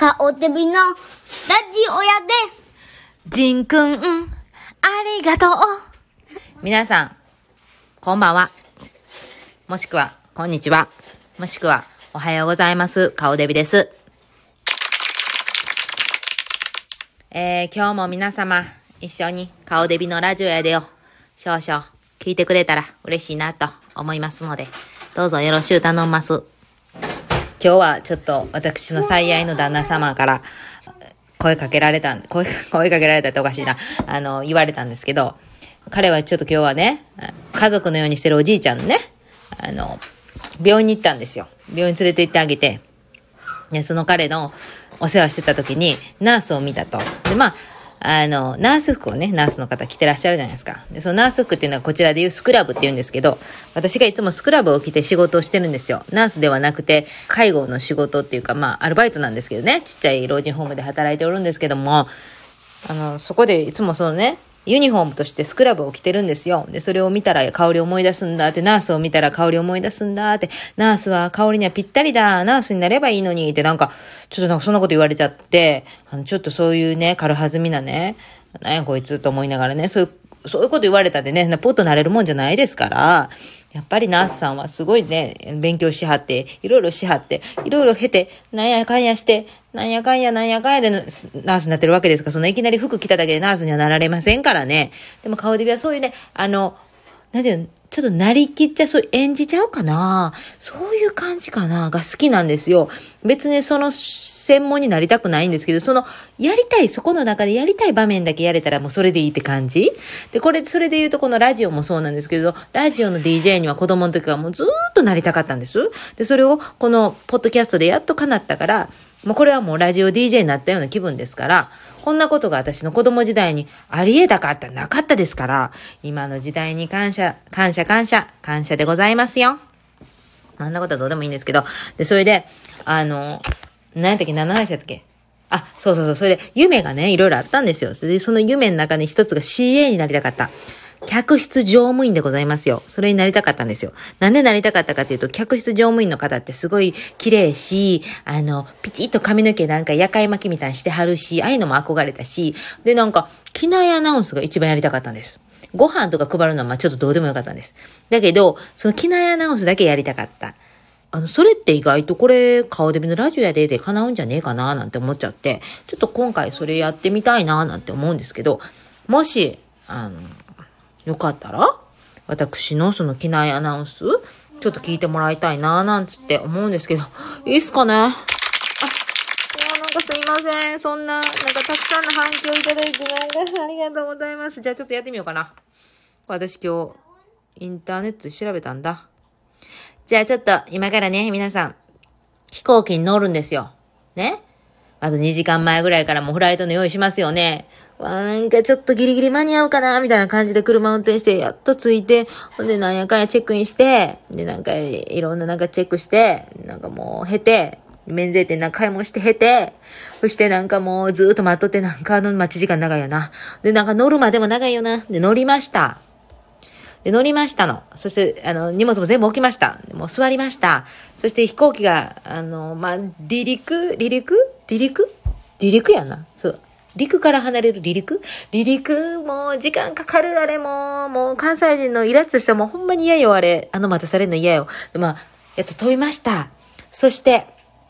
顔デビのラジオやで。ジンくん、ありがとう。皆さん、こんばんは。もしくは、こんにちは。もしくは、おはようございます。顔デビです。えー、今日も皆様、一緒に顔デビのラジオやでよ。少々、聞いてくれたら嬉しいなと思いますので、どうぞよろしゅう頼んます。今日はちょっと私の最愛の旦那様から声かけられたん、声、声かけられたっておかしいな。あの、言われたんですけど、彼はちょっと今日はね、家族のようにしてるおじいちゃんね、あの、病院に行ったんですよ。病院連れて行ってあげて、で、その彼のお世話してた時に、ナースを見たと。で、まあ、あの、ナース服をね、ナースの方着てらっしゃるじゃないですか。で、そのナース服っていうのはこちらでいうスクラブって言うんですけど、私がいつもスクラブを着て仕事をしてるんですよ。ナースではなくて、介護の仕事っていうか、まあ、アルバイトなんですけどね、ちっちゃい老人ホームで働いておるんですけども、あの、そこでいつもそのね、ユニフォームとしてスクラブを着てるんですよ。で、それを見たら香り思い出すんだって、ナースを見たら香り思い出すんだって、ナースは香りにはぴったりだ、ナースになればいいのにって。なんか、ちょっとなんかそんなこと言われちゃって、あの、ちょっとそういうね、軽はずみなね、なんやこいつと思いながらね、そういう、そういうこと言われたでね、ポッとなれるもんじゃないですから、やっぱりナースさんはすごいね、勉強しはって、いろいろしはって、いろいろ経て、なんやかんやして、なんやかんやなんやかんやでナースになってるわけですから、そのいきなり服着ただけでナースにはなられませんからね。でも顔デビはそういうね、あの、なんていうの、ちょっとなりきっちゃ、そう演じちゃうかなそういう感じかなが好きなんですよ。別にその専門になりたくないんですけど、その、やりたい、そこの中でやりたい場面だけやれたらもうそれでいいって感じで、これ、それで言うとこのラジオもそうなんですけど、ラジオの DJ には子供の時からもうずーっとなりたかったんです。で、それをこのポッドキャストでやっと叶ったから、もうこれはもうラジオ DJ になったような気分ですから、こんなことが私の子供時代にありえたかった、なかったですから、今の時代に感謝、感謝、感謝、感謝でございますよ。あんなことはどうでもいいんですけど、で、それで、あの、何やったっけ何の話やったっけ？あ、そうそうそう。それで、夢がね、いろいろあったんですよ。で、その夢の中に一つが CA になりたかった。客室乗務員でございますよ。それになりたかったんですよ。なんでなりたかったかっていうと、客室乗務員の方ってすごい綺麗し、あの、ピチッと髪の毛なんか夜会巻きみたいにしてはるし、ああいうのも憧れたし、で、なんか、機内アナウンスが一番やりたかったんです。ご飯とか配るのはまあちょっとどうでもよかったんです。だけど、その機内アナウンスだけやりたかった。あの、それって意外とこれ、顔デビのラジオやでで叶うんじゃねえかななんて思っちゃって、ちょっと今回それやってみたいななんて思うんですけど、もし、あの、よかったら、私のその機内アナウンス、ちょっと聞いてもらいたいななんつって思うんですけど、いいっすかね？あ、いや、なんかすいません。そんな、なんかたくさんの反響いただいて、なんかありがとうございます。じゃあちょっとやってみようかな。私今日、インターネットで調べたんだ。じゃあちょっと今からね、皆さん、飛行機に乗るんですよ。ね？まず2時間前ぐらいからもうフライトの用意しますよね。わ、なんかちょっとギリギリ間に合うかなみたいな感じで車運転して、やっと着いて、ほんでなんやかんやチェックインして、でなんかいろんななんかチェックして、なんかもう経て、免税店なんか買い物して経て、そしてなんかもうずーっと待っとってなんかあの待ち時間長いよな。でなんか乗るまでも長いよな。で乗りました。で、乗りましたの。そして、あの、荷物も全部置きました。もう座りました。そして飛行機が、あの、まあ、離陸？離陸？離陸？離陸やな。そう。陸から離れる離陸？離陸、もう時間かかるあれもう、もう関西人のイラッとしたもほんまに嫌よあれ。あの待たされるの嫌よ。で、まあ、やっと飛びました。そして、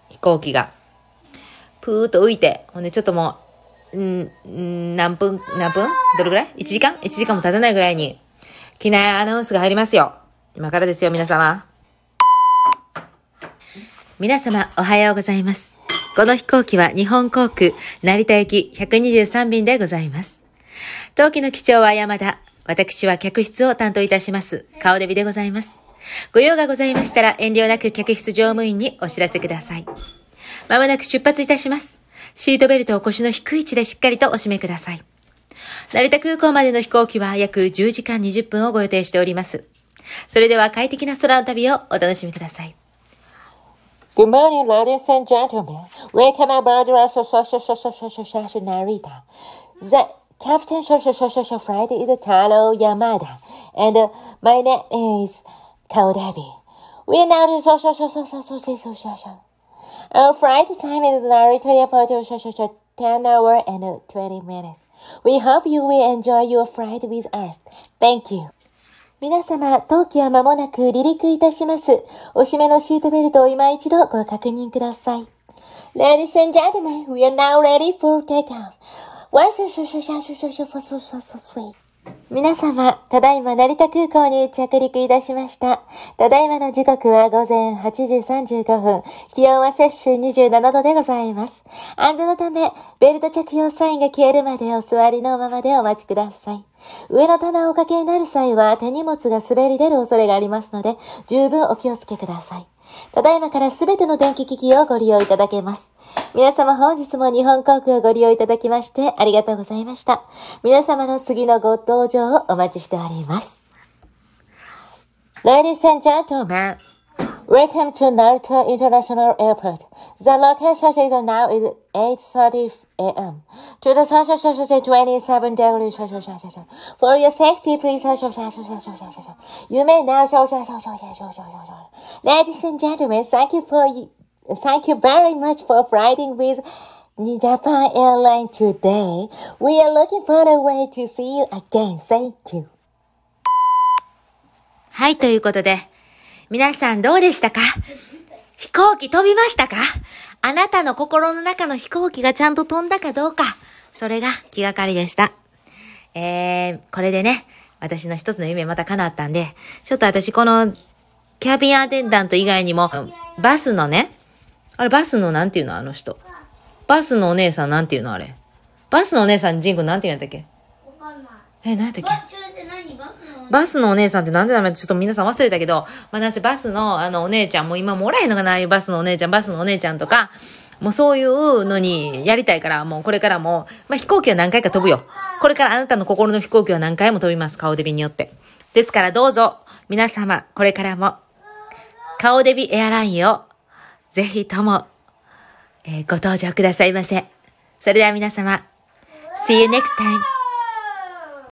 飛行機が、ぷーっと浮いて、ほんでちょっともう、んん何分、何分？どれぐらい ?1 時間 ?1 時間も経たないぐらいに、機内アナウンスが入りますよ。今からですよ、皆様。皆様、おはようございます。この飛行機は日本航空成田行き123便でございます。当機の機長は山田。私は客室を担当いたします。顔デビでございます。ご用がございましたら遠慮なく客室乗務員にお知らせください。まもなく出発いたします。シートベルトを腰の低い位置でしっかりとお締めください。成田空港までの飛行機は約10時間20分をご予定しております。それでは快適な空の旅をお楽しみください。Good morning, ladies and gentlemen. Welcome aboard our Narita. The Captain Flight is Taro Yamada, and uh, my name is Kaudabi. We are now in Our flight time is Narita Airport to 10 hour and 20 minutes. We hope you will enjoy your flight with us. Thank you. 皆様、当機は間もなく離陸いたします。おしめのシートベルトを今一度ご確認ください。Ladies and gentlemen, we are now ready for takeoff. 皆様、ただいま成田空港に着陸いたしました。ただいまの時刻は午前8時35分。気温は摂氏27度でございます。安全のため、ベルト着用サインが消えるまでお座りのままでお待ちください。上の棚をおかけになる際は手荷物が滑り出る恐れがありますので、十分お気をつけください。ただいまからすべての電気機器をご利用いただけます。皆様本日も日本航空をご利用いただきましてありがとうございました。皆様の次のご搭乗をお待ちしております。Ladies and gentlemen, welcome to Naruto International Airport. The location is now is 8.30 a.m. To the social social 27 degrees social social. For your safety, please social social social social. You may now social social social social. Ladies and gentlemen, thank you for. Thank you very much for flying with Japan Airline today. We are looking for a way to see you again. Thank you. はい、ということで、皆さんどうでしたか飛行機飛びましたかあなたの心の中の飛行機がちゃんと飛んだかどうか、それが気がかりでした。えー、これでね、私の一つの夢また叶ったんで、ちょっと私この、キャビンアテンダント以外にも、バスのね、あれバスのなんていうのあの人？バスのお姉さんなんていうのあれ？バスのお姉さんジン君なんて言うんやったっけ。え、なんやったっけバスのお姉さんってなんで名前ちょっと皆さん忘れたけど、私バスのあのお姉ちゃんも今もおらへんのかなああいうバスのお姉ちゃん、バスのお姉ちゃんとか、もうそういうのにやりたいから、もうこれからも、まあ、飛行機は何回か飛ぶよ。これからあなたの心の飛行機は何回も飛びます。顔デビによって。ですからどうぞ、皆様、これからも、顔デビエアラインを、ぜひとも、えーご登場くださいませ。それでは皆様、See you next time.